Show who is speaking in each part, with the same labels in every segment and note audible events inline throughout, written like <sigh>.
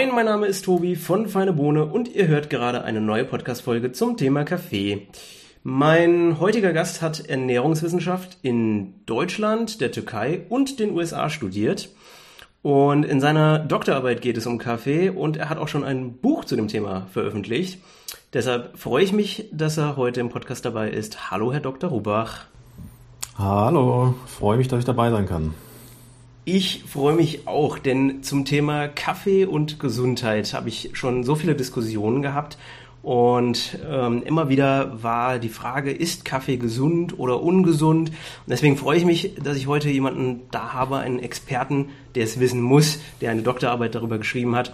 Speaker 1: Moin, mein Name ist Tobi von Feine Bohne und ihr hört gerade eine neue Podcast-Folge zum Thema Kaffee. Mein heutiger Gast hat Ernährungswissenschaft in Deutschland, der Türkei und den USA studiert. Und in seiner Doktorarbeit geht es um Kaffee und er hat auch schon ein Buch zu dem Thema veröffentlicht. Deshalb freue ich mich, dass er heute im Podcast dabei ist. Hallo, Herr Dr. Rubach.
Speaker 2: Hallo, freue mich, dass ich dabei sein kann.
Speaker 1: Ich freue mich auch, denn zum Thema Kaffee und Gesundheit habe ich schon so viele Diskussionen gehabt und ähm, immer wieder war die Frage, ist Kaffee gesund oder ungesund? Und deswegen freue ich mich, dass ich heute jemanden da habe, einen Experten, der es wissen muss, der eine Doktorarbeit darüber geschrieben hat.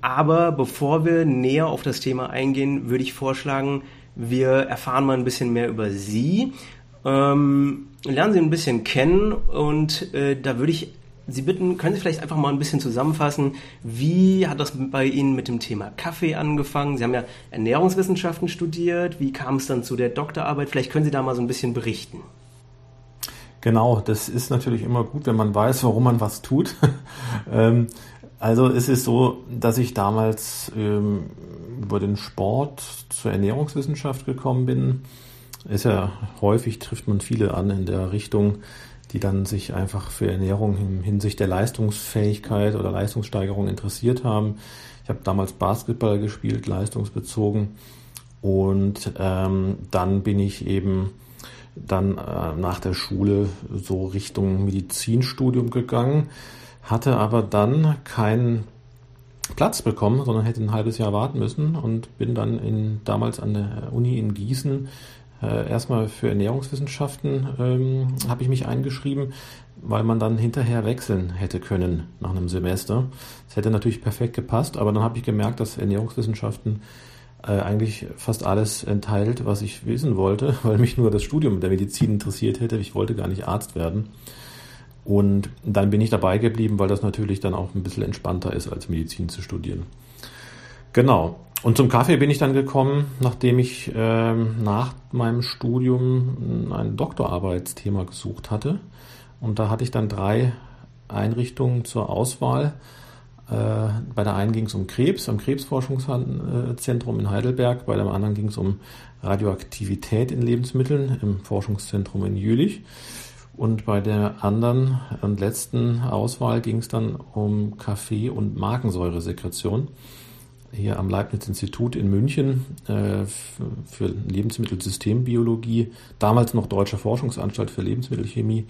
Speaker 1: Aber bevor wir näher auf das Thema eingehen, würde ich vorschlagen, wir erfahren mal ein bisschen mehr über Sie. Ähm, lernen Sie ein bisschen kennen und äh, da würde ich Sie bitten, können Sie vielleicht einfach mal ein bisschen zusammenfassen, wie hat das bei Ihnen mit dem Thema Kaffee angefangen? Sie haben ja Ernährungswissenschaften studiert. Wie kam es dann zu der Doktorarbeit? Vielleicht können Sie da mal so ein bisschen berichten.
Speaker 2: Genau, das ist natürlich immer gut, wenn man weiß, warum man was tut. <laughs> Ähm, also es ist so, dass ich damals ähm, über den Sport zur Ernährungswissenschaft gekommen bin. Ist ja häufig trifft man viele an in der Richtung, die dann sich einfach für Ernährung in Hinsicht der Leistungsfähigkeit oder Leistungssteigerung interessiert haben. Ich habe damals Basketball gespielt, leistungsbezogen. Und ähm, dann bin ich eben dann äh, nach der Schule so Richtung Medizinstudium gegangen, hatte aber dann keinen Platz bekommen, sondern hätte ein halbes Jahr warten müssen und bin dann in, damals an der Uni in Gießen äh, erstmal für Ernährungswissenschaften ähm, habe ich mich eingeschrieben, weil man dann hinterher wechseln hätte können nach einem Semester. Das hätte natürlich perfekt gepasst, aber dann habe ich gemerkt, dass Ernährungswissenschaften äh, eigentlich fast alles enthält, was ich wissen wollte, <laughs> weil mich nur das Studium der Medizin interessiert hätte. Ich wollte gar nicht Arzt werden. Und dann bin ich dabei geblieben, weil das natürlich dann auch ein bisschen entspannter ist, als Medizin zu studieren. Genau. Und zum Kaffee bin ich dann gekommen, nachdem ich ähm, nach meinem Studium ein Doktorarbeitsthema gesucht hatte. Und da hatte ich dann drei Einrichtungen zur Auswahl. Äh, bei der einen ging es um Krebs, am Krebsforschungszentrum in Heidelberg. Bei dem anderen ging es um Radioaktivität in Lebensmitteln im Forschungszentrum in Jülich. Und bei der anderen und letzten Auswahl ging es dann um Kaffee- und Magensäuresekretion hier am Leibniz-Institut in München äh, für Lebensmittelsystembiologie, damals noch Deutsche Forschungsanstalt für Lebensmittelchemie.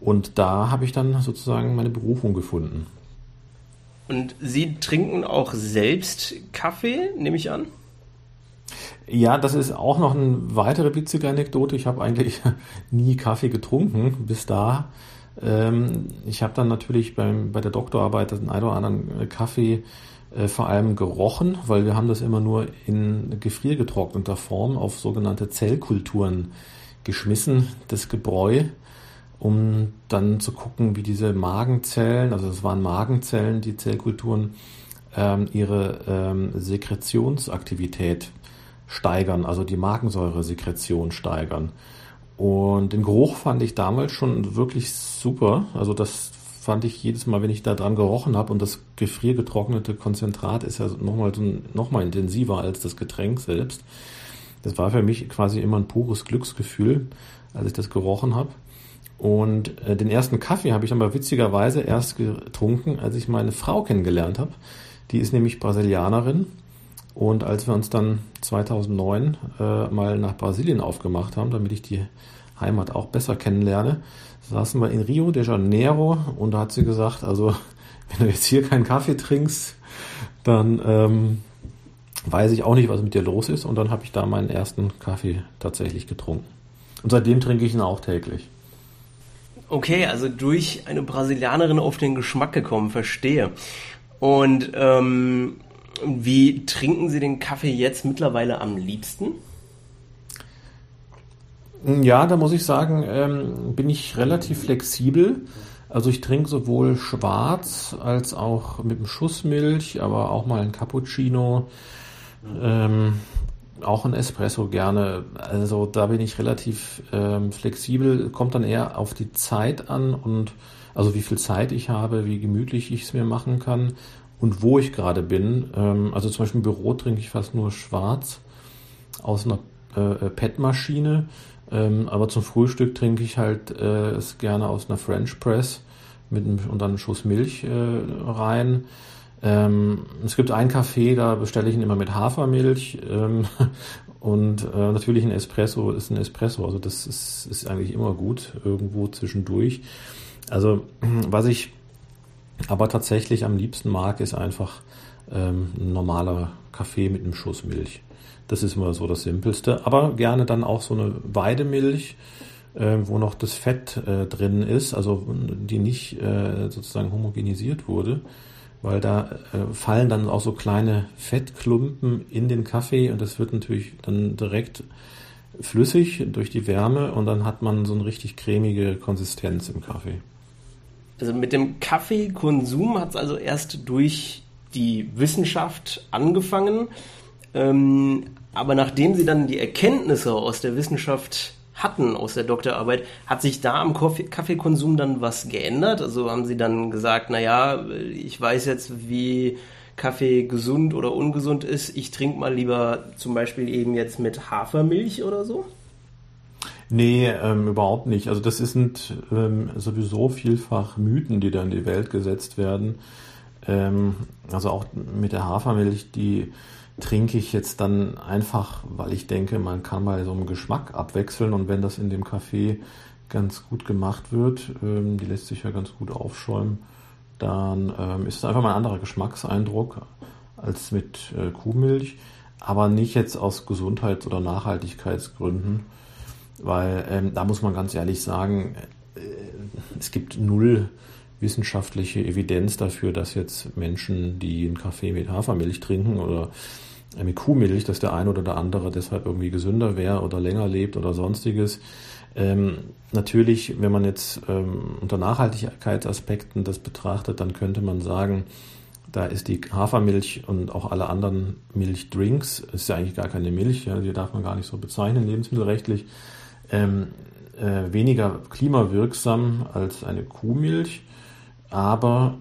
Speaker 2: Und da habe ich dann sozusagen meine Berufung gefunden.
Speaker 1: Und Sie trinken auch selbst Kaffee, nehme ich an?
Speaker 2: Ja, das ist auch noch eine weitere witzige Anekdote. Ich habe eigentlich <laughs> nie Kaffee getrunken bis da. Ähm, ich habe dann natürlich beim, bei der Doktorarbeit den einen oder anderen Kaffee äh, vor allem gerochen, weil wir haben das immer nur in gefriergetrockneter Form auf sogenannte Zellkulturen geschmissen, das Gebräu, um dann zu gucken, wie diese Magenzellen, also es waren Magenzellen, die Zellkulturen, ähm, ihre ähm, Sekretionsaktivität steigern, also die Magensäuresekretion steigern. Und den Geruch fand ich damals schon wirklich super. Also das fand ich jedes Mal, wenn ich da dran gerochen habe und das gefriergetrocknete Konzentrat ist ja nochmal noch mal intensiver als das Getränk selbst. Das war für mich quasi immer ein pures Glücksgefühl, als ich das gerochen habe. Und äh, den ersten Kaffee habe ich aber witzigerweise erst getrunken, als ich meine Frau kennengelernt habe. Die ist nämlich Brasilianerin. Und als wir uns dann 2009 äh, mal nach Brasilien aufgemacht haben, damit ich die Heimat auch besser kennenlerne, saßen wir in Rio de Janeiro und da hat sie gesagt, also <laughs> wenn du jetzt hier keinen Kaffee trinkst, dann ähm, weiß ich auch nicht, was mit dir los ist. Und dann habe ich da meinen ersten Kaffee tatsächlich getrunken. Und seitdem trinke ich ihn auch täglich.
Speaker 1: Okay, also durch eine Brasilianerin auf den Geschmack gekommen, verstehe. Und ähm, wie trinken Sie den Kaffee jetzt mittlerweile am liebsten?
Speaker 2: Ja, da muss ich sagen, ähm, bin ich relativ flexibel. Also ich trinke sowohl schwarz als auch mit einem Schuss Milch, aber auch mal ein Cappuccino, ähm, auch ein Espresso gerne. Also da bin ich relativ ähm, flexibel. Kommt dann eher auf die Zeit an und also wie viel Zeit ich habe, wie gemütlich ich es mir machen kann und wo ich gerade bin. Ähm, also zum Beispiel im Büro trinke ich fast nur schwarz aus einer äh, PET-Maschine. Ähm, aber zum Frühstück trinke ich halt äh, es gerne aus einer French Press mit einem, und dann einen Schuss Milch äh, rein. Ähm, es gibt einen Kaffee, da bestelle ich ihn immer mit Hafermilch. Ähm, <laughs> und äh, natürlich ein Espresso ist ein Espresso. Also das ist, ist eigentlich immer gut, irgendwo zwischendurch. Also <clears throat> was ich aber tatsächlich am liebsten mag, ist einfach ähm, ein normaler Kaffee mit einem Schuss Milch. Das ist immer so das Simpelste. Aber gerne dann auch so eine Weidemilch, äh, wo noch das Fett äh, drin ist, also die nicht äh, sozusagen homogenisiert wurde, weil da äh, fallen dann auch so kleine Fettklumpen in den Kaffee und das wird natürlich dann direkt flüssig durch die Wärme und dann hat man so eine richtig cremige Konsistenz im Kaffee.
Speaker 1: Also mit dem Kaffeekonsum hat es also erst durch die Wissenschaft angefangen. Ähm, aber nachdem sie dann die Erkenntnisse aus der Wissenschaft hatten aus der Doktorarbeit, hat sich da am Kaffeekonsum dann was geändert? Also haben sie dann gesagt, naja, ich weiß jetzt, wie Kaffee gesund oder ungesund ist. Ich trinke mal lieber zum Beispiel eben jetzt mit Hafermilch oder so?
Speaker 2: Nee, ähm, überhaupt nicht. Also das sind ähm, sowieso vielfach Mythen, die da in die Welt gesetzt werden. Ähm, also auch mit der Hafermilch, die trinke ich jetzt dann einfach, weil ich denke, man kann mal so einen Geschmack abwechseln. Und wenn das in dem Kaffee ganz gut gemacht wird, ähm, die lässt sich ja ganz gut aufschäumen, dann ähm, ist es einfach mal ein anderer Geschmackseindruck als mit äh, Kuhmilch, aber nicht jetzt aus Gesundheits- oder Nachhaltigkeitsgründen, weil da muss man ganz ehrlich sagen, äh, es gibt null wissenschaftliche Evidenz dafür, dass jetzt Menschen, die einen Kaffee mit Hafermilch trinken oder mit Kuhmilch, dass der eine oder der andere deshalb irgendwie gesünder wäre oder länger lebt oder sonstiges. Ähm, natürlich, wenn man jetzt ähm, unter Nachhaltigkeitsaspekten das betrachtet, dann könnte man sagen, da ist die Hafermilch und auch alle anderen Milchdrinks, ist ja eigentlich gar keine Milch, ja, die darf man gar nicht so bezeichnen, lebensmittelrechtlich, ähm, äh, weniger klimawirksam als eine Kuhmilch. Aber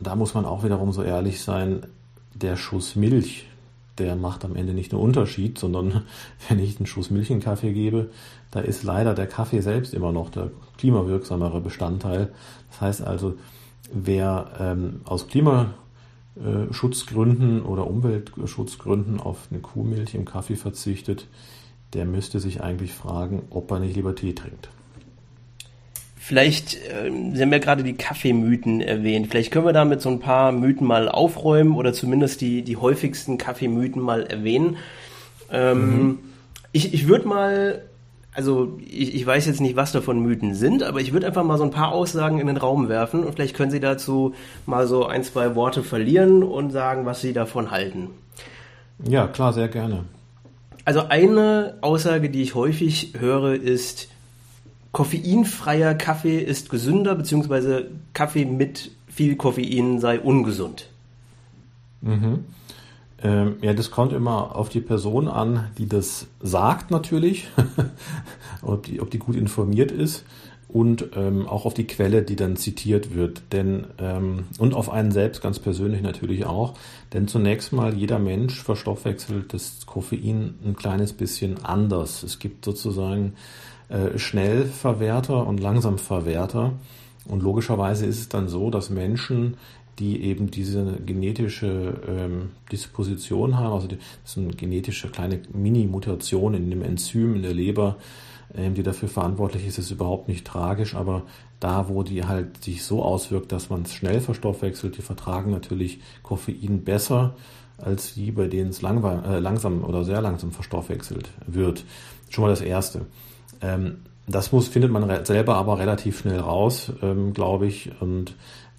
Speaker 2: da muss man auch wiederum so ehrlich sein, der Schuss Milch, der macht am Ende nicht nur Unterschied, sondern <laughs> wenn ich einen Schuss Milch in Kaffee gebe, da ist leider der Kaffee selbst immer noch der klimawirksamere Bestandteil. Das heißt also, wer ähm, aus Klimaschutzgründen oder Umweltschutzgründen auf eine Kuhmilch im Kaffee verzichtet, der müsste sich eigentlich fragen, ob er nicht lieber Tee trinkt.
Speaker 1: Vielleicht, äh, Sie haben ja gerade die Kaffeemythen erwähnt. Vielleicht können wir da mit so ein paar Mythen mal aufräumen oder zumindest die, die häufigsten Kaffeemythen mal erwähnen. Ähm, mhm. Ich, ich würde mal, also ich, ich weiß jetzt nicht, was davon Mythen sind, aber ich würde einfach mal so ein paar Aussagen in den Raum werfen und vielleicht können Sie dazu mal so ein, zwei Worte verlieren und sagen, was Sie davon halten.
Speaker 2: Ja, klar, sehr gerne.
Speaker 1: Also eine Aussage, die ich häufig höre, ist, koffeinfreier Kaffee ist gesünder, beziehungsweise Kaffee mit viel Koffein sei ungesund.
Speaker 2: Mhm. Ähm, ja, das kommt immer auf die Person an, die das sagt natürlich, <laughs> ob, die, ob die gut informiert ist und ähm, auch auf die Quelle, die dann zitiert wird. Denn ähm, und auf einen selbst ganz persönlich natürlich auch. Denn zunächst mal jeder Mensch verstoffwechselt das Koffein ein kleines bisschen anders. Es gibt sozusagen äh, Schnellverwerter und Langsamverwerter. Und logischerweise ist es dann so, dass Menschen, die eben diese genetische ähm, Disposition haben, also das ist eine genetische kleine Mini-Mutation in dem Enzym in der Leber, ähm, die dafür verantwortlich ist, ist überhaupt nicht tragisch, aber da, wo die halt sich so auswirkt, dass man es schnell verstoffwechselt, die vertragen natürlich Koffein besser als die, bei denen es äh, langsam oder sehr langsam verstoffwechselt wird. Schon mal das Erste. Ähm, das muss, findet man selber aber relativ schnell raus, ähm, glaube ich. Und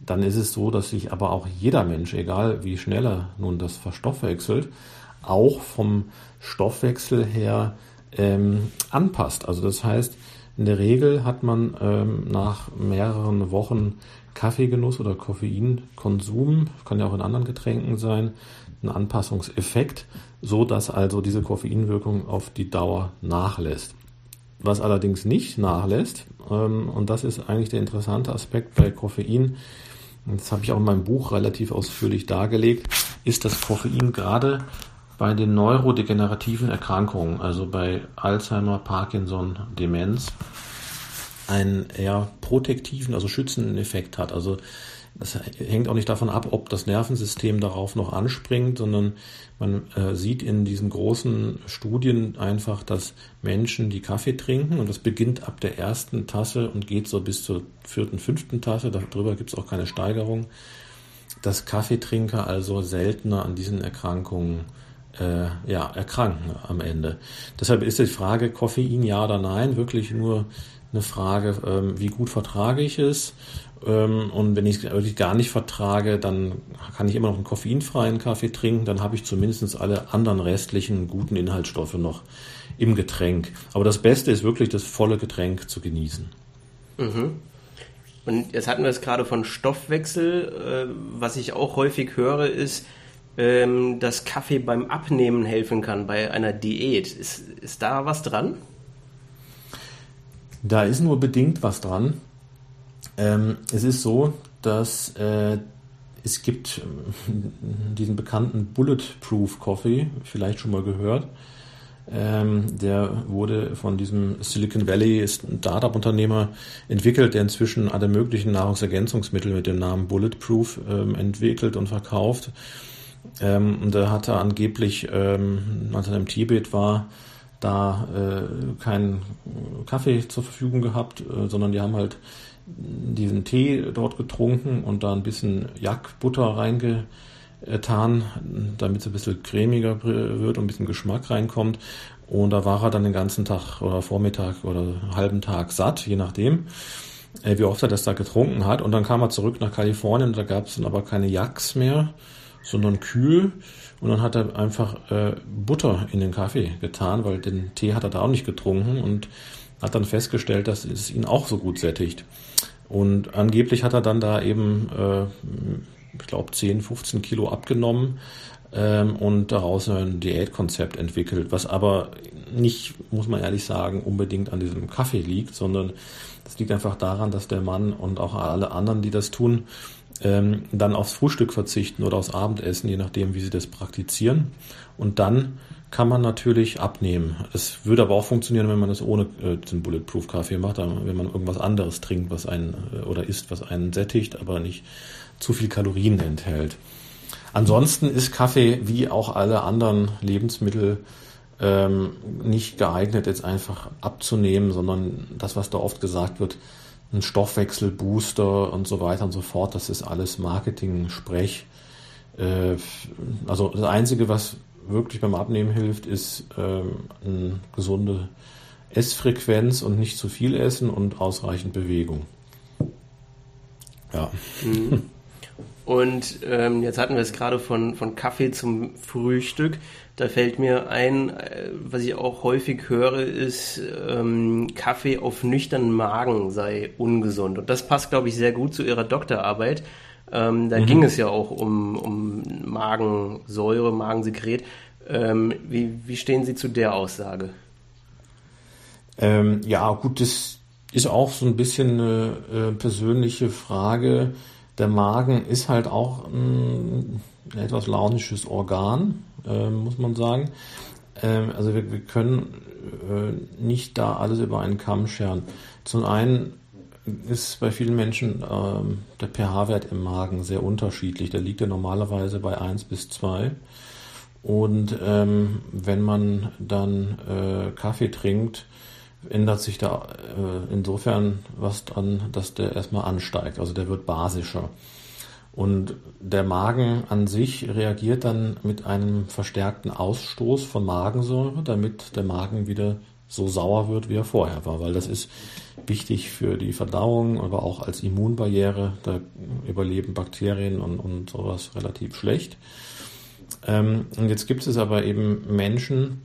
Speaker 2: dann ist es so, dass sich aber auch jeder Mensch, egal wie schnell er nun das verstoffwechselt, auch vom Stoffwechsel her ähm, anpasst. Also das heißt, in der Regel hat man ähm, nach mehreren Wochen Kaffeegenuss oder Koffeinkonsum, kann ja auch in anderen Getränken sein, einen Anpassungseffekt, so dass also diese Koffeinwirkung auf die Dauer nachlässt. Was allerdings nicht nachlässt, ähm, und das ist eigentlich der interessante Aspekt bei Koffein, das habe ich auch in meinem Buch relativ ausführlich dargelegt, ist das Koffein gerade bei den neurodegenerativen Erkrankungen, also bei Alzheimer, Parkinson, Demenz, einen eher protektiven, also schützenden Effekt hat. Also das hängt auch nicht davon ab, ob das Nervensystem darauf noch anspringt, sondern man äh, sieht in diesen großen Studien einfach, dass Menschen, die Kaffee trinken, und das beginnt ab der ersten Tasse und geht so bis zur vierten, fünften Tasse, darüber gibt es auch keine Steigerung, dass Kaffeetrinker also seltener an diesen Erkrankungen äh, ja, erkranken am Ende. Deshalb ist die Frage Koffein ja oder nein wirklich nur eine Frage, ähm, wie gut vertrage ich es und wenn ich es wirklich gar nicht vertrage, dann kann ich immer noch einen koffeinfreien Kaffee trinken. Dann habe ich zumindest alle anderen restlichen guten Inhaltsstoffe noch im Getränk. Aber das Beste ist wirklich, das volle Getränk zu genießen.
Speaker 1: Mhm. Und jetzt hatten wir es gerade von Stoffwechsel. Äh, was ich auch häufig höre, ist, ähm, dass Kaffee beim Abnehmen helfen kann bei einer Diät. Ist, ist da was dran?
Speaker 2: Da ist nur bedingt was dran. Ähm, es ist so, dass äh, es gibt äh, <laughs> diesen bekannten Bulletproof Coffee, vielleicht schon mal gehört. Ähm, der wurde von diesem Silicon Valley Startup-Unternehmer entwickelt, der inzwischen alle möglichen Nahrungsergänzungsmittel mit dem Namen Bulletproof ähm, entwickelt und verkauft. Ähm, und er hatte angeblich, ähm, als er im Tibet war, da äh, keinen Kaffee zur Verfügung gehabt, äh, sondern die haben halt diesen Tee dort getrunken und da ein bisschen Jackbutter reingetan, damit es ein bisschen cremiger wird und ein bisschen Geschmack reinkommt. Und da war er dann den ganzen Tag oder Vormittag oder halben Tag satt, je nachdem, äh, wie oft er das da getrunken hat. Und dann kam er zurück nach Kalifornien, da gab es dann aber keine Jacks mehr, sondern kühl. Und dann hat er einfach äh, Butter in den Kaffee getan, weil den Tee hat er da auch nicht getrunken und hat dann festgestellt, dass es ihn auch so gut sättigt. Und angeblich hat er dann da eben, äh, ich glaube, 10, 15 Kilo abgenommen ähm, und daraus ein Diätkonzept entwickelt, was aber nicht, muss man ehrlich sagen, unbedingt an diesem Kaffee liegt, sondern es liegt einfach daran, dass der Mann und auch alle anderen, die das tun, ähm, dann aufs Frühstück verzichten oder aufs Abendessen, je nachdem, wie sie das praktizieren. Und dann kann man natürlich abnehmen. Es würde aber auch funktionieren, wenn man das ohne äh, den Bulletproof Kaffee macht, wenn man irgendwas anderes trinkt, was einen äh, oder isst, was einen sättigt, aber nicht zu viel Kalorien enthält. Ansonsten ist Kaffee wie auch alle anderen Lebensmittel ähm, nicht geeignet, jetzt einfach abzunehmen, sondern das, was da oft gesagt wird, ein Stoffwechselbooster und so weiter und so fort, das ist alles Marketing-Sprech. Äh, also das Einzige, was wirklich beim Abnehmen hilft, ist ähm, eine gesunde Essfrequenz und nicht zu viel essen und ausreichend Bewegung.
Speaker 1: Ja. Mhm. Und ähm, jetzt hatten wir es gerade von, von Kaffee zum Frühstück. Da fällt mir ein, äh, was ich auch häufig höre, ist, ähm, Kaffee auf nüchternen Magen sei ungesund. Und das passt, glaube ich, sehr gut zu Ihrer Doktorarbeit. Ähm, da mhm. ging es ja auch um, um Magensäure, Magensekret. Ähm, wie, wie stehen Sie zu der Aussage?
Speaker 2: Ähm, ja, gut, das ist auch so ein bisschen eine äh, persönliche Frage. Der Magen ist halt auch ein, ein etwas launisches Organ, äh, muss man sagen. Ähm, also wir, wir können äh, nicht da alles über einen Kamm scheren. Zum einen ist bei vielen Menschen ähm, der pH-Wert im Magen sehr unterschiedlich. Der liegt ja normalerweise bei 1 bis 2. Und ähm, wenn man dann äh, Kaffee trinkt, ändert sich da äh, insofern was dran, dass der erstmal ansteigt. Also der wird basischer. Und der Magen an sich reagiert dann mit einem verstärkten Ausstoß von Magensäure, damit der Magen wieder so sauer wird, wie er vorher war, weil das ist wichtig für die Verdauung, aber auch als Immunbarriere. Da überleben Bakterien und, und sowas relativ schlecht. Ähm, und jetzt gibt es aber eben Menschen,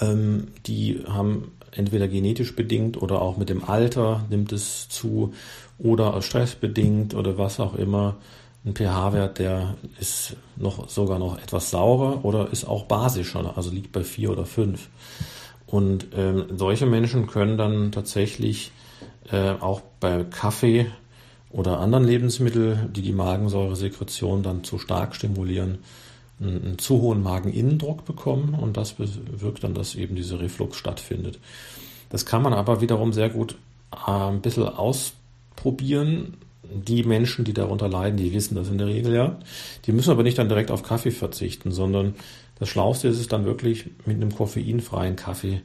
Speaker 2: ähm, die haben entweder genetisch bedingt oder auch mit dem Alter nimmt es zu oder stressbedingt oder was auch immer ein pH-Wert, der ist noch sogar noch etwas saurer oder ist auch basischer, also liegt bei vier oder fünf. Und ähm, solche Menschen können dann tatsächlich äh, auch bei Kaffee oder anderen Lebensmittel, die die Magensäuresekretion dann zu stark stimulieren, einen, einen zu hohen Mageninnendruck bekommen und das bewirkt dann, dass eben dieser Reflux stattfindet. Das kann man aber wiederum sehr gut äh, ein bisschen ausprobieren. Die Menschen, die darunter leiden, die wissen das in der Regel ja. Die müssen aber nicht dann direkt auf Kaffee verzichten, sondern das Schlauste ist es dann wirklich mit einem koffeinfreien Kaffee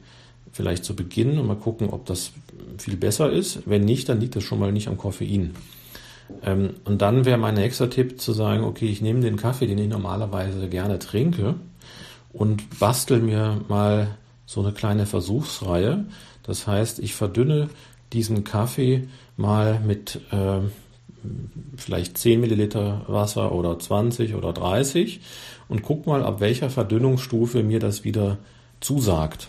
Speaker 2: vielleicht zu beginnen und mal gucken, ob das viel besser ist. Wenn nicht, dann liegt das schon mal nicht am Koffein. Ähm, und dann wäre mein nächster Tipp zu sagen, okay, ich nehme den Kaffee, den ich normalerweise gerne trinke und bastel mir mal so eine kleine Versuchsreihe. Das heißt, ich verdünne diesen Kaffee mal mit äh, vielleicht 10 Milliliter Wasser oder 20 oder 30 und guck mal, ab welcher Verdünnungsstufe mir das wieder zusagt.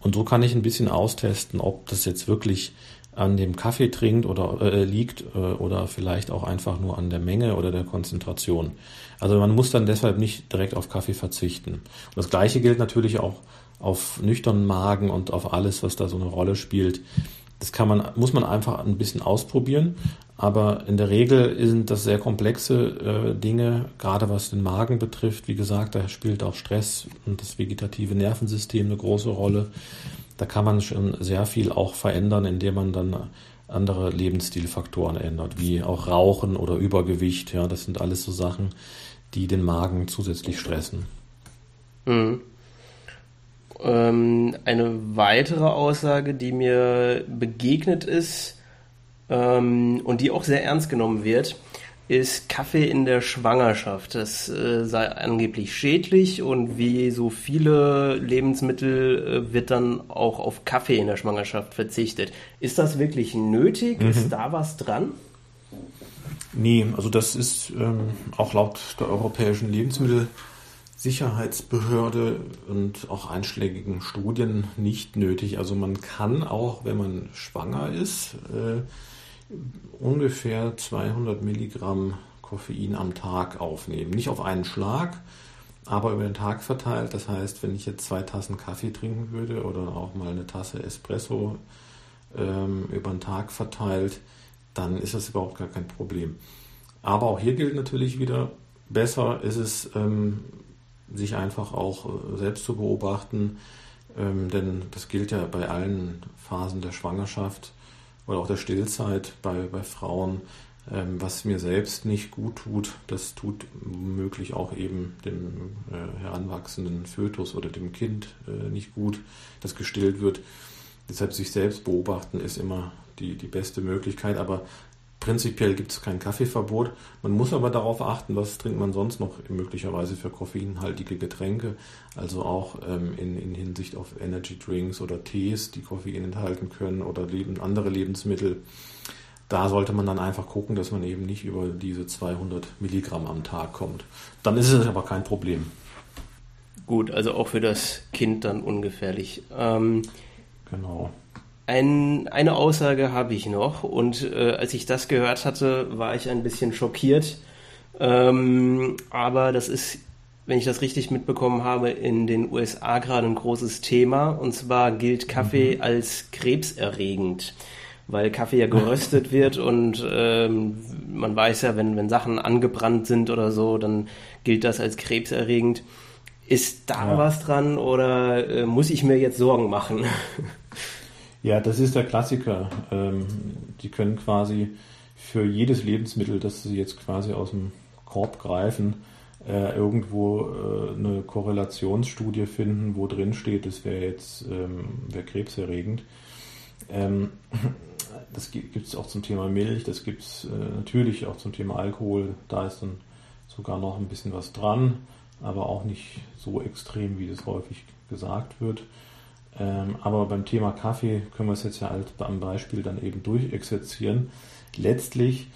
Speaker 2: Und so kann ich ein bisschen austesten, ob das jetzt wirklich an dem Kaffee trinkt oder äh, liegt äh, oder vielleicht auch einfach nur an der Menge oder der Konzentration. Also man muss dann deshalb nicht direkt auf Kaffee verzichten. Und das gleiche gilt natürlich auch auf nüchternen Magen und auf alles, was da so eine Rolle spielt. Das kann man, muss man einfach ein bisschen ausprobieren. Aber in der Regel sind das sehr komplexe äh, Dinge, gerade was den Magen betrifft. Wie gesagt, da spielt auch Stress und das vegetative Nervensystem eine große Rolle. Da kann man schon sehr viel auch verändern, indem man dann andere Lebensstilfaktoren ändert, wie auch Rauchen oder Übergewicht. Ja, das sind alles so Sachen, die den Magen zusätzlich stressen.
Speaker 1: Mhm. Ähm, eine weitere Aussage, die mir begegnet ist ähm, und die auch sehr ernst genommen wird, ist Kaffee in der Schwangerschaft. Das äh, sei angeblich schädlich und wie so viele Lebensmittel äh, wird dann auch auf Kaffee in der Schwangerschaft verzichtet. Ist das wirklich nötig? Mhm. Ist da was dran?
Speaker 2: Nee, also das ist ähm, auch laut der Europäischen Lebensmittelsicherheitsbehörde und auch einschlägigen Studien nicht nötig. Also man kann auch, wenn man schwanger ist, äh, ungefähr 200 Milligramm Koffein am Tag aufnehmen. Nicht auf einen Schlag, aber über den Tag verteilt. Das heißt, wenn ich jetzt zwei Tassen Kaffee trinken würde oder auch mal eine Tasse Espresso ähm, über den Tag verteilt, dann ist das überhaupt gar kein Problem. Aber auch hier gilt natürlich wieder, besser ist es, ähm, sich einfach auch äh, selbst zu beobachten, ähm, denn das gilt ja bei allen Phasen der Schwangerschaft oder auch der Stillzeit bei, bei Frauen, ähm, was mir selbst nicht gut tut, das tut womöglich auch eben dem äh, heranwachsenden Fötus oder dem Kind äh, nicht gut, das gestillt wird. Deshalb sich selbst beobachten ist immer die, die beste Möglichkeit, aber Prinzipiell gibt es kein Kaffeeverbot. Man muss aber darauf achten, was trinkt man sonst noch möglicherweise für koffeinhaltige Getränke. Also auch ähm, in, in, Hinsicht auf Energy Drinks oder Tees, die Koffein enthalten können oder leben, andere Lebensmittel. Da sollte man dann einfach gucken, dass man eben nicht über diese 200 Milligramm am Tag kommt. Dann ist es aber kein Problem.
Speaker 1: Gut, also auch für das Kind dann ungefährlich. Ähm,
Speaker 2: genau.
Speaker 1: Ein, eine Aussage habe ich noch und äh, als ich das gehört hatte, war ich ein bisschen schockiert. Ähm, aber das ist, wenn ich das richtig mitbekommen habe, in den USA gerade ein großes Thema. Und zwar gilt Kaffee mhm. als krebserregend, weil Kaffee ja geröstet <laughs> wird und ähm, man weiß ja, wenn, wenn Sachen angebrannt sind oder so, dann gilt das als krebserregend. Ist da ja. was dran oder äh, muss ich mir jetzt Sorgen machen? <laughs>
Speaker 2: Ja, das ist der Klassiker. Ähm, die können quasi für jedes Lebensmittel, das sie jetzt quasi aus dem Korb greifen, äh, irgendwo äh, eine Korrelationsstudie finden, wo drin steht, das wäre jetzt ähm, wär krebserregend. Ähm, das gibt es auch zum Thema Milch, das gibt es äh, natürlich auch zum Thema Alkohol. Da ist dann sogar noch ein bisschen was dran, aber auch nicht so extrem, wie das häufig gesagt wird. Ähm, aber beim Thema Kaffee können wir es jetzt ja halt am Beispiel dann eben durchexerzieren. Letztlich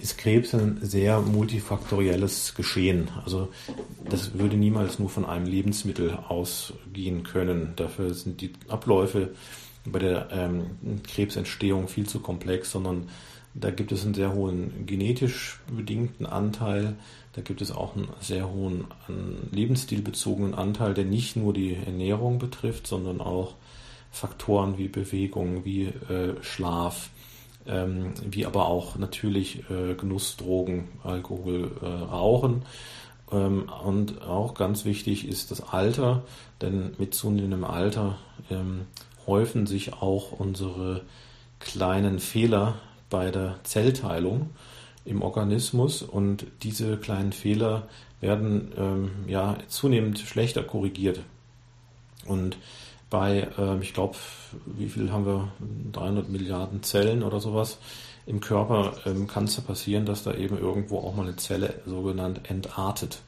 Speaker 2: ist Krebs ein sehr multifaktorielles Geschehen. Also das würde niemals nur von einem Lebensmittel ausgehen können. Dafür sind die Abläufe bei der ähm, Krebsentstehung viel zu komplex, sondern da gibt es einen sehr hohen genetisch bedingten Anteil, da gibt es auch einen sehr hohen lebensstilbezogenen Anteil, der nicht nur die Ernährung betrifft, sondern auch Faktoren wie Bewegung, wie äh, Schlaf, ähm, wie aber auch natürlich äh, Genussdrogen, Alkohol, äh, Rauchen. Ähm, und auch ganz wichtig ist das Alter, denn mit zunehmendem Alter ähm, häufen sich auch unsere kleinen Fehler bei der Zellteilung im Organismus und diese kleinen Fehler werden ähm, ja zunehmend schlechter korrigiert. Und bei, äh, ich glaube, wie viel haben wir, 300 Milliarden Zellen oder sowas im Körper, ähm, kann es ja passieren, dass da eben irgendwo auch mal eine Zelle sogenannt entartet.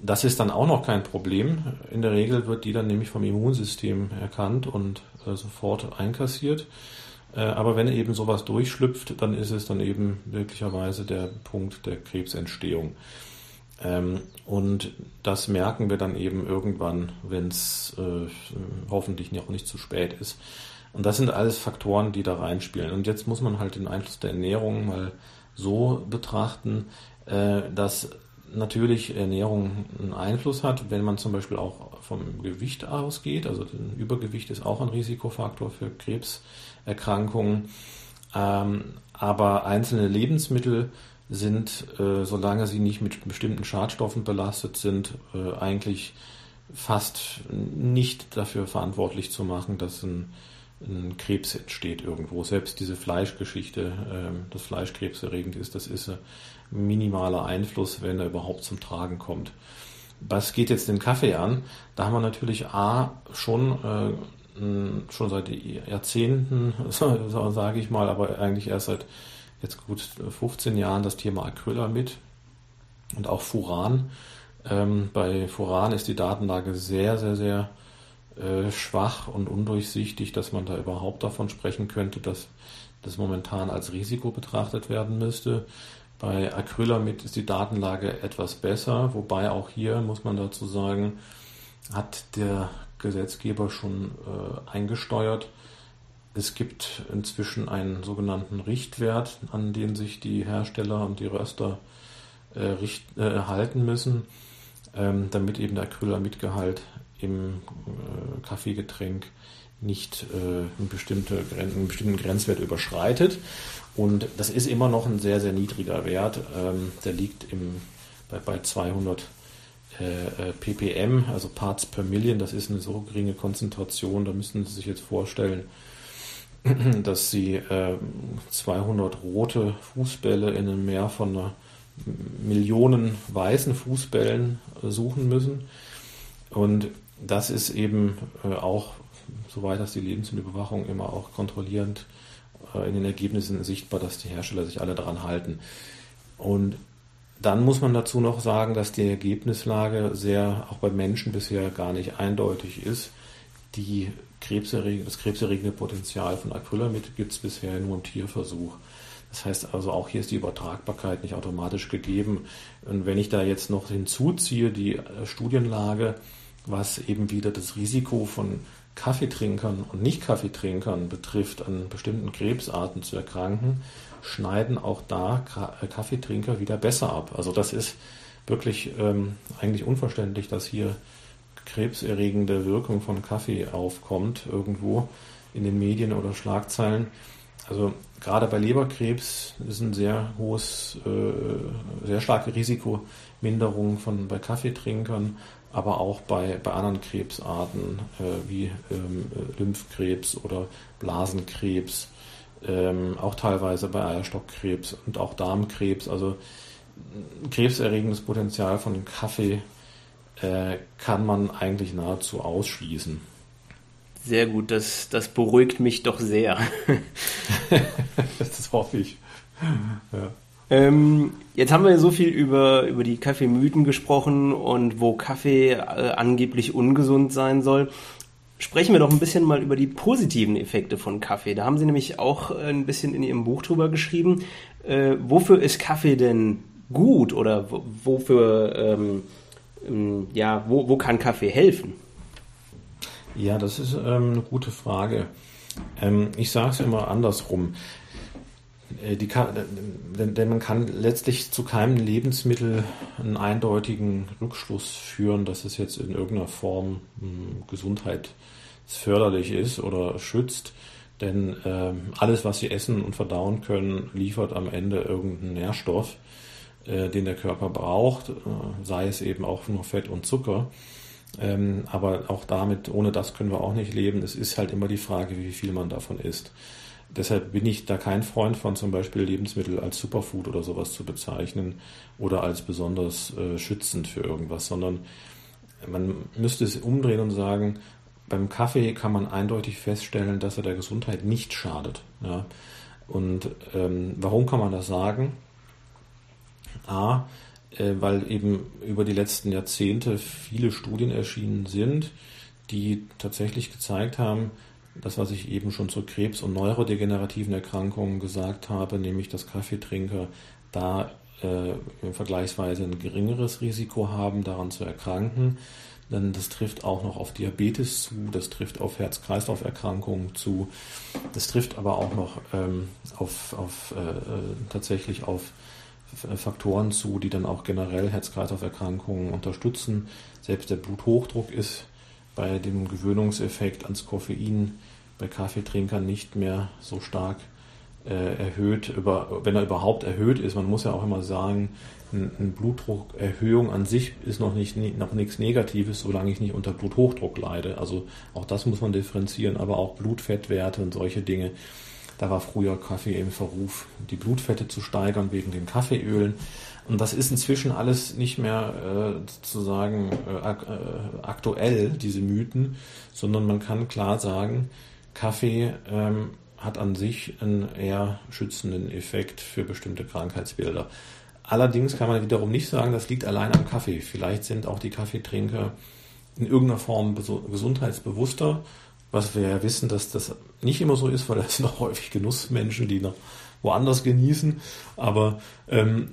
Speaker 2: Das ist dann auch noch kein Problem. In der Regel wird die dann nämlich vom Immunsystem erkannt und äh, sofort einkassiert. Äh, aber wenn eben sowas durchschlüpft, dann ist es dann eben möglicherweise der Punkt der Krebsentstehung. Ähm, und das merken wir dann eben irgendwann, wenn es äh, hoffentlich noch nicht zu spät ist. Und das sind alles Faktoren, die da reinspielen. Und jetzt muss man halt den Einfluss der Ernährung mal so betrachten, äh, dass natürlich Ernährung einen Einfluss hat, wenn man zum Beispiel auch vom Gewicht ausgeht. Also Übergewicht ist auch ein Risikofaktor für Krebserkrankungen. Ähm, aber einzelne Lebensmittel sind, äh, solange sie nicht mit bestimmten Schadstoffen belastet sind, äh, eigentlich fast nicht dafür verantwortlich zu machen, dass ein, ein Krebs entsteht irgendwo. Selbst diese Fleischgeschichte, äh, dass Fleisch krebserregend ist, das ist ein minimaler Einfluss, wenn er überhaupt zum Tragen kommt. Was geht jetzt den Kaffee an? Da haben wir natürlich A schon äh, schon seit Jahrzehnten, <laughs> sage ich mal, aber eigentlich erst seit jetzt gut 15 Jahren das Thema Acrylamid und auch Furan. Ähm, bei Furan ist die Datenlage sehr, sehr, sehr äh, schwach und undurchsichtig, dass man da überhaupt davon sprechen könnte, dass das momentan als Risiko betrachtet werden müsste. Bei Acrylamid ist die Datenlage etwas besser, wobei auch hier muss man dazu sagen, hat der Gesetzgeber schon äh, eingesteuert, es gibt inzwischen einen sogenannten Richtwert, an den sich die Hersteller und die Röster äh, richt, äh, halten müssen, ähm, damit eben der Acrylamidgehalt im äh, Kaffeegetränk nicht äh, eine bestimmte, einen bestimmten Grenzwert überschreitet. Und das ist immer noch ein sehr, sehr niedriger Wert. Ähm, der liegt im, bei, bei 200 äh, äh, ppm, also Parts per Million. Das ist eine so geringe Konzentration. Da müssen Sie sich jetzt vorstellen, <clears throat> dass sie äh, 200 rote Fußbälle in einem Meer von Millionen weißen Fußbällen äh, suchen müssen. Und das ist eben äh, auch, soweit das die Lebensmittelüberwachung immer auch kontrollierend äh, in den Ergebnissen sichtbar, dass die Hersteller sich alle daran halten. Und dann muss man dazu noch sagen, dass die Ergebnislage sehr auch bei Menschen bisher gar nicht eindeutig ist. Die das krebserregende Potenzial von Acrylamid gibt es bisher nur im Tierversuch. Das heißt also, auch hier ist die Übertragbarkeit nicht automatisch gegeben. Und wenn ich da jetzt noch hinzuziehe, die äh, Studienlage, was eben wieder das Risiko von Kaffeetrinkern und Nicht-Kaffeetrinkern betrifft, an bestimmten Krebsarten zu erkranken, schneiden auch da äh, Kaffeetrinker wieder besser ab. Also das ist wirklich ähm, eigentlich unverständlich, dass hier krebserregende Wirkung von Kaffee aufkommt, irgendwo in den Medien oder Schlagzeilen. Also gerade bei Leberkrebs ist ein sehr hohes, äh, sehr starke Risikominderung von bei Kaffeetrinkern, aber auch bei, bei anderen Krebsarten äh, wie ähm, Lymphkrebs oder Blasenkrebs, ähm, auch teilweise bei Eierstockkrebs und auch Darmkrebs. Also krebserregendes Potenzial von Kaffee äh, kann man eigentlich nahezu ausschließen.
Speaker 1: Sehr gut, das, das beruhigt mich doch sehr. <laughs>
Speaker 2: das hoffe ich.
Speaker 1: Ja. Ähm, jetzt haben wir so viel über, über die Kaffeemythen gesprochen und wo Kaffee äh, angeblich ungesund sein soll. Sprechen wir doch ein bisschen mal über die positiven Effekte von Kaffee. Da haben Sie nämlich auch ein bisschen in Ihrem Buch drüber geschrieben. Äh, wofür ist Kaffee denn gut oder wofür ähm, ähm, ja, wo, wo kann Kaffee helfen?
Speaker 2: Ja, das ist ähm, eine gute Frage. Ähm, ich sage es immer andersrum. Äh, die kann, denn, denn, man kann letztlich zu keinem Lebensmittel einen eindeutigen Rückschluss führen, dass es jetzt in irgendeiner Form hm, gesundheitsförderlich ist oder schützt. Denn äh, alles, was sie essen und verdauen können, liefert am Ende irgendeinen Nährstoff, äh, den der Körper braucht, äh, sei es eben auch nur Fett und Zucker. Ähm, aber auch damit, ohne das können wir auch nicht leben. Es ist halt immer die Frage, wie viel man davon isst. Deshalb bin ich da kein Freund von, zum Beispiel Lebensmittel als Superfood oder sowas zu bezeichnen oder als besonders äh, schützend für irgendwas, sondern man müsste es umdrehen und sagen, beim Kaffee kann man eindeutig feststellen, dass er der Gesundheit nicht schadet. Ja? Und ähm, warum kann man das sagen? A, äh, weil eben über die letzten Jahrzehnte viele Studien erschienen sind, die tatsächlich gezeigt haben, das, was ich eben schon zu Krebs- und neurodegenerativen Erkrankungen gesagt habe, nämlich dass Kaffeetrinker da äh, vergleichsweise ein geringeres Risiko haben, daran zu erkranken. Denn das trifft auch noch auf Diabetes zu, das trifft auf Herz-Kreislauf-Erkrankungen zu, das trifft aber auch noch ähm, auf, auf äh, äh tatsächlich auf Faktoren zu, die dann auch generell Herz-Kreislauf-Erkrankungen unterstützen. Selbst der Bluthochdruck ist bei dem Gewöhnungseffekt ans Koffein bei Kaffeetrinkern nicht mehr so stark äh, erhöht, über, wenn er überhaupt erhöht ist. Man muss ja auch immer sagen, eine Blutdruckerhöhung an sich ist noch nicht noch nichts Negatives, solange ich nicht unter Bluthochdruck leide. Also auch das muss man differenzieren, aber auch Blutfettwerte und solche Dinge. Da war früher Kaffee im Verruf, die Blutfette zu steigern wegen den Kaffeeölen. Und das ist inzwischen alles nicht mehr äh, sozusagen äh, äh, aktuell, diese Mythen, sondern man kann klar sagen, Kaffee ähm, hat an sich einen eher schützenden Effekt für bestimmte Krankheitsbilder. Allerdings kann man wiederum nicht sagen, das liegt allein am Kaffee. Vielleicht sind auch die Kaffeetrinker in irgendeiner Form gesundheitsbewusster, was wir ja wissen, dass das nicht immer so ist, weil es auch häufig Genussmenschen, die noch woanders genießen. Aber ähm,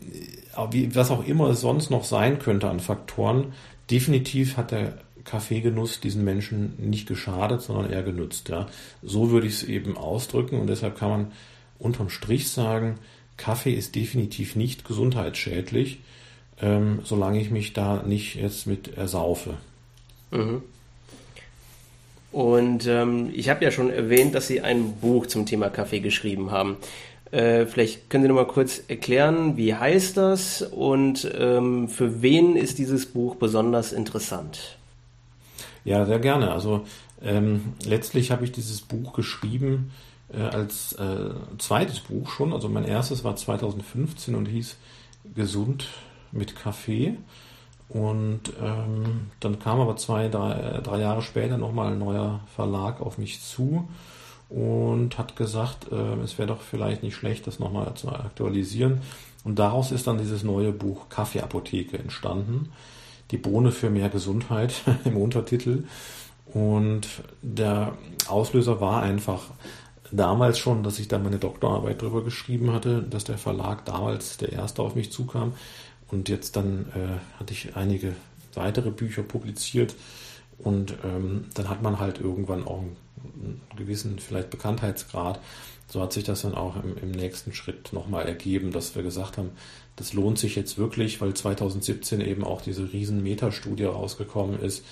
Speaker 2: was auch immer es sonst noch sein könnte an Faktoren, definitiv hat der Kaffeegenuss diesen Menschen nicht geschadet, sondern eher genutzt. Ja. So würde ich es eben ausdrücken und deshalb kann man unterm Strich sagen, Kaffee ist definitiv nicht gesundheitsschädlich, ähm, solange ich mich da nicht jetzt mit ersaufe. Mhm.
Speaker 1: Und ähm, ich habe ja schon erwähnt, dass Sie ein Buch zum Thema Kaffee geschrieben haben. Äh, vielleicht können Sie noch mal kurz erklären, wie heißt das und ähm, für wen ist dieses Buch besonders interessant?
Speaker 2: Ja, sehr gerne. Also ähm, letztlich habe ich dieses Buch geschrieben äh, als äh, zweites Buch schon. Also mein erstes war 2015 und hieß Gesund mit Kaffee. Und ähm, dann kam aber zwei, drei, äh, drei Jahre später nochmal ein neuer Verlag auf mich zu und hat gesagt, äh, es wäre doch vielleicht nicht schlecht, das nochmal zu aktualisieren. Und daraus ist dann dieses neue Buch Kaffeeapotheke entstanden die Bohne für mehr Gesundheit <laughs> im Untertitel. Und der Auslöser war einfach damals schon, dass ich da meine Doktorarbeit drüber geschrieben hatte, dass der Verlag damals der erste auf mich zukam. Und jetzt dann äh, hatte ich einige weitere Bücher publiziert. Und ähm, dann hat man halt irgendwann auch einen, gewissen vielleicht Bekanntheitsgrad. So hat sich das dann auch im, im nächsten Schritt nochmal ergeben, dass wir gesagt haben, das lohnt sich jetzt wirklich, weil 2017 eben auch diese riesen Metastudie rausgekommen ist.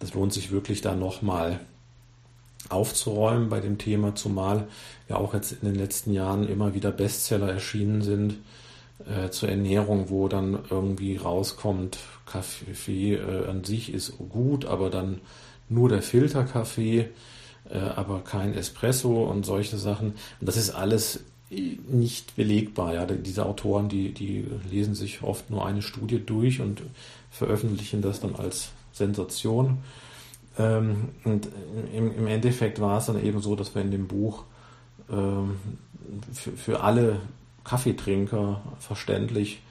Speaker 2: Das lohnt sich wirklich da nochmal aufzuräumen bei dem Thema, zumal ja auch jetzt in den letzten Jahren immer wieder Bestseller erschienen sind äh, zur Ernährung, wo dann irgendwie rauskommt, Kaffee äh, an sich ist gut, aber dann nur der Filterkaffee, äh, aber kein Espresso und solche Sachen. Und das ist alles nicht belegbar. Ja. Diese Autoren, die, die lesen sich oft nur eine Studie durch und veröffentlichen das dann als Sensation. Ähm, und im, im, Endeffekt war es dann eben so, dass wir in dem Buch ähm, für, für alle Kaffeetrinker verständlich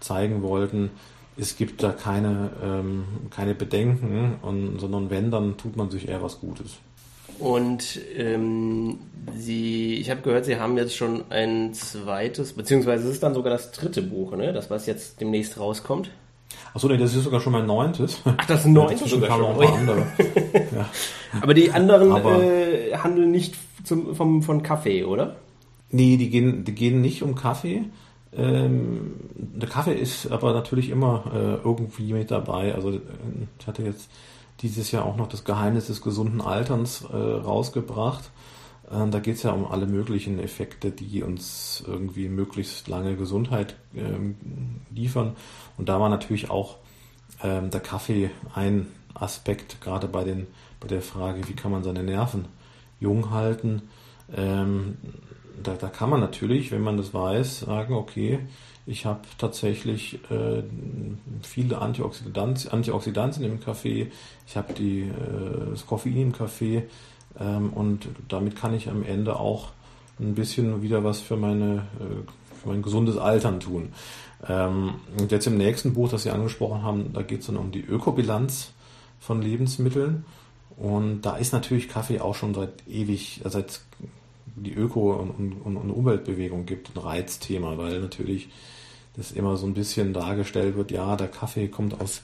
Speaker 2: zeigen wollten, es gibt da keine, ähm, keine Bedenken, und, sondern wenn, dann tut man sich eher was Gutes.
Speaker 1: Und ähm, Sie, ich habe gehört, Sie haben jetzt schon ein zweites, beziehungsweise es ist dann sogar das dritte Buch, ne? Das, was jetzt demnächst rauskommt.
Speaker 2: Achso, nee, das ist sogar schon mein neuntes.
Speaker 1: Ach, das neunte ja, sogar schon. Noch ein paar andere. <laughs> ja. Aber die anderen Aber, äh, handeln nicht zum, vom, von Kaffee, oder?
Speaker 2: Nee, die gehen, die gehen nicht um Kaffee. Ähm, der Kaffee ist aber natürlich immer äh, irgendwie mit dabei. Also ich hatte jetzt dieses Jahr auch noch das Geheimnis des gesunden Alterns äh, rausgebracht. Äh, da geht es ja um alle möglichen Effekte, die uns irgendwie möglichst lange Gesundheit ähm, liefern. Und da war natürlich auch ähm, der Kaffee ein Aspekt, gerade bei, den, bei der Frage, wie kann man seine Nerven jung halten. Ähm, da, da kann man natürlich, wenn man das weiß, sagen, okay, ich habe tatsächlich äh, viele Antioxidantien, Antioxidantien im Kaffee, ich habe äh, das Koffein im Kaffee ähm, und damit kann ich am Ende auch ein bisschen wieder was für, meine, äh, für mein gesundes Altern tun. Ähm, und jetzt im nächsten Buch, das Sie angesprochen haben, da geht es dann um die Ökobilanz von Lebensmitteln. Und da ist natürlich Kaffee auch schon seit ewig, äh, seit die Öko- und, und, und Umweltbewegung gibt, ein Reizthema, weil natürlich das immer so ein bisschen dargestellt wird, ja, der Kaffee kommt aus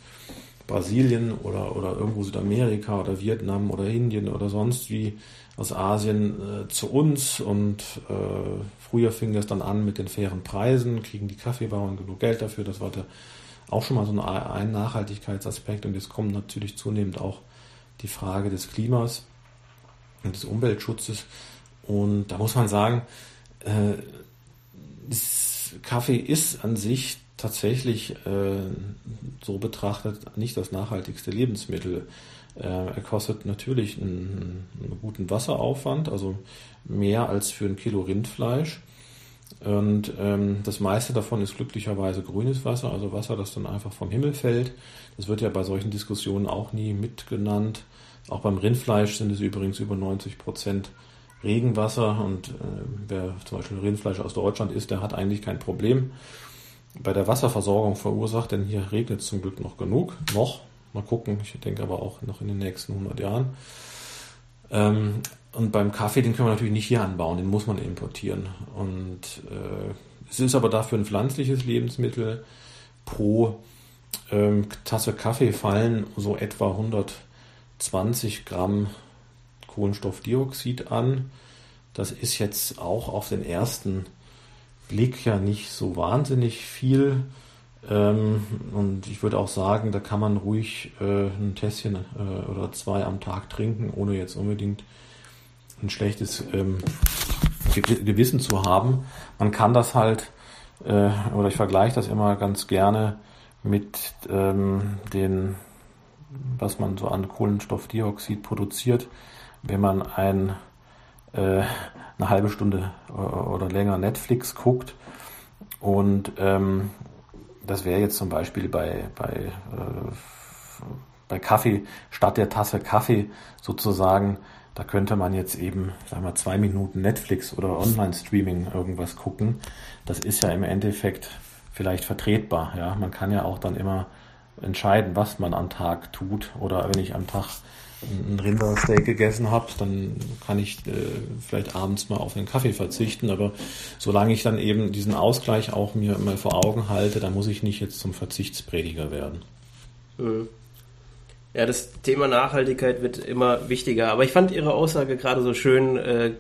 Speaker 2: Brasilien oder, oder irgendwo Südamerika oder Vietnam oder Indien oder sonst wie aus Asien äh, zu uns. Und äh, früher fing das dann an mit den fairen Preisen, kriegen die Kaffeebauern genug Geld dafür, das war der, auch schon mal so ein, Nachhaltigkeitsaspekt. Und jetzt kommt natürlich zunehmend auch die Frage des Klimas und des Umweltschutzes. Und da muss man sagen, äh, Kaffee ist an sich tatsächlich äh, so betrachtet nicht das nachhaltigste Lebensmittel. Äh, er kostet natürlich einen, einen, guten Wasseraufwand, also mehr als für ein Kilo Rindfleisch. Und ähm, das meiste davon ist glücklicherweise grünes Wasser, also Wasser, das dann einfach vom Himmel fällt. Das wird ja bei solchen Diskussionen auch nie mitgenannt. Auch beim Rindfleisch sind es übrigens über 90 Prozent Regenwasser und äh, wer zum Beispiel Rindfleisch aus Deutschland isst, der hat eigentlich kein Problem bei der Wasserversorgung verursacht, denn hier regnet es zum Glück noch genug. Noch, mal gucken, ich denke aber auch noch in den nächsten 100 Jahren. Ähm, und beim Kaffee, den können wir natürlich nicht hier anbauen, den muss man importieren. Und äh, es ist aber dafür ein pflanzliches Lebensmittel. Pro ähm, Tasse Kaffee fallen so etwa 120 Gramm Kohlenstoffdioxid an. Das ist jetzt auch auf den ersten Blick ja nicht so wahnsinnig viel. Ähm, und ich würde auch sagen, da kann man ruhig äh, ein Tässchen äh, oder zwei am Tag trinken, ohne jetzt unbedingt ein schlechtes ähm, Gewissen zu haben. Man kann das halt, äh, oder ich vergleiche das immer ganz gerne mit ähm, den, was man so an Kohlenstoffdioxid produziert, wenn man ein äh, eine halbe Stunde äh, oder länger Netflix guckt. Und ähm, das wäre jetzt zum Beispiel bei, bei, äh, bei Kaffee, statt der Tasse Kaffee sozusagen, da könnte man jetzt eben, sagen wir, zwei Minuten Netflix oder Online-Streaming irgendwas gucken. Das ist ja im Endeffekt vielleicht vertretbar. Ja, man kann ja auch dann immer entscheiden, was man am Tag tut. Oder wenn ich am Tag ein Rindersteak gegessen habe, dann kann ich äh, vielleicht abends mal auf einen Kaffee verzichten. Aber solange ich dann eben diesen Ausgleich auch mir mal vor Augen halte, dann muss ich nicht jetzt zum Verzichtsprediger werden.
Speaker 1: Mhm. Ja, das Thema Nachhaltigkeit wird immer wichtiger. Aber ich fand Ihre Aussage gerade so schön äh,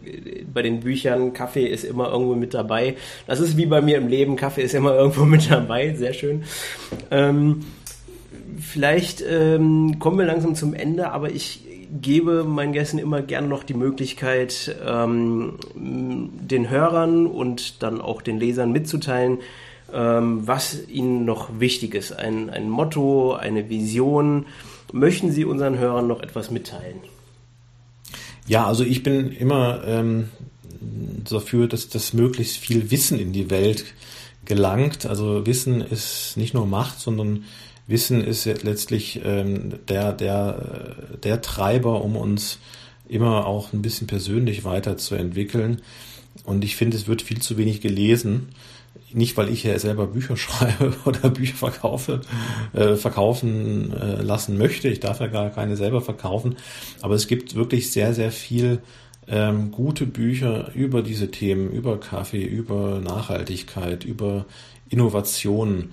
Speaker 1: bei den Büchern, Kaffee ist immer irgendwo mit dabei. Das ist wie bei mir im Leben, Kaffee ist immer <laughs> irgendwo mit dabei. Sehr schön. Ähm, vielleicht ähm, kommen wir langsam zum Ende, aber ich gebe meinen Gästen immer gerne noch die Möglichkeit, ähm, den Hörern und dann auch den Lesern mitzuteilen, ähm, was ihnen noch wichtig ist. Ein, ein Motto, eine Vision. Möchten Sie unseren Hörern noch etwas mitteilen?
Speaker 2: Ja, also ich bin immer ähm, dafür, dass das möglichst viel Wissen in die Welt gelangt. Also Wissen ist nicht nur Macht, sondern Wissen ist letztlich ähm, der, der, der Treiber, um uns immer auch ein bisschen persönlich weiterzuentwickeln. Und ich finde, es wird viel zu wenig gelesen. Nicht, weil ich ja selber Bücher <laughs> schreibe oder Bücher verkaufe, äh, verkaufen äh, lassen möchte. Ich darf ja gar keine selber verkaufen. Aber es gibt wirklich sehr, sehr viel ähm, gute Bücher über diese Themen, über Kaffee, über Nachhaltigkeit, über Innovationen.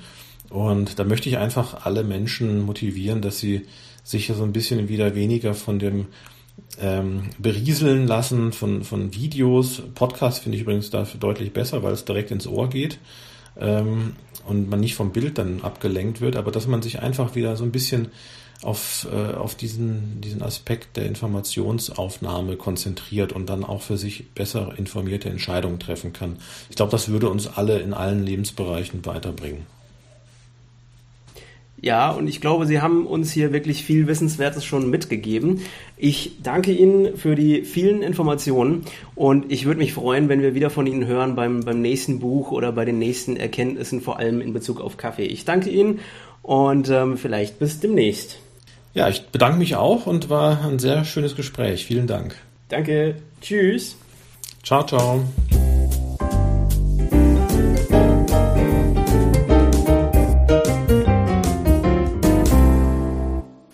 Speaker 2: Und da möchte ich einfach alle Menschen motivieren, dass sie sich so ein bisschen wieder weniger von dem ähm, berieseln lassen von, von Videos. Podcast finde ich übrigens dafür deutlich besser, weil es direkt ins Ohr geht ähm, und man nicht vom Bild dann abgelenkt wird, aber dass man sich einfach wieder so ein bisschen auf, äh, auf diesen, diesen Aspekt der Informationsaufnahme konzentriert und dann auch für sich besser informierte Entscheidungen treffen kann. Ich glaube, das würde uns alle in allen Lebensbereichen weiterbringen.
Speaker 1: Ja, und ich glaube, Sie haben uns hier wirklich viel Wissenswertes schon mitgegeben. Ich danke Ihnen für die vielen Informationen und ich würde mich freuen, wenn wir wieder von Ihnen hören beim, beim nächsten Buch oder bei den nächsten Erkenntnissen, vor allem in Bezug auf Kaffee. Ich danke Ihnen und ähm, vielleicht bis demnächst.
Speaker 2: Ja, ich bedanke mich auch und war ein sehr schönes Gespräch. Vielen Dank.
Speaker 1: Danke. Tschüss.
Speaker 2: Ciao, ciao.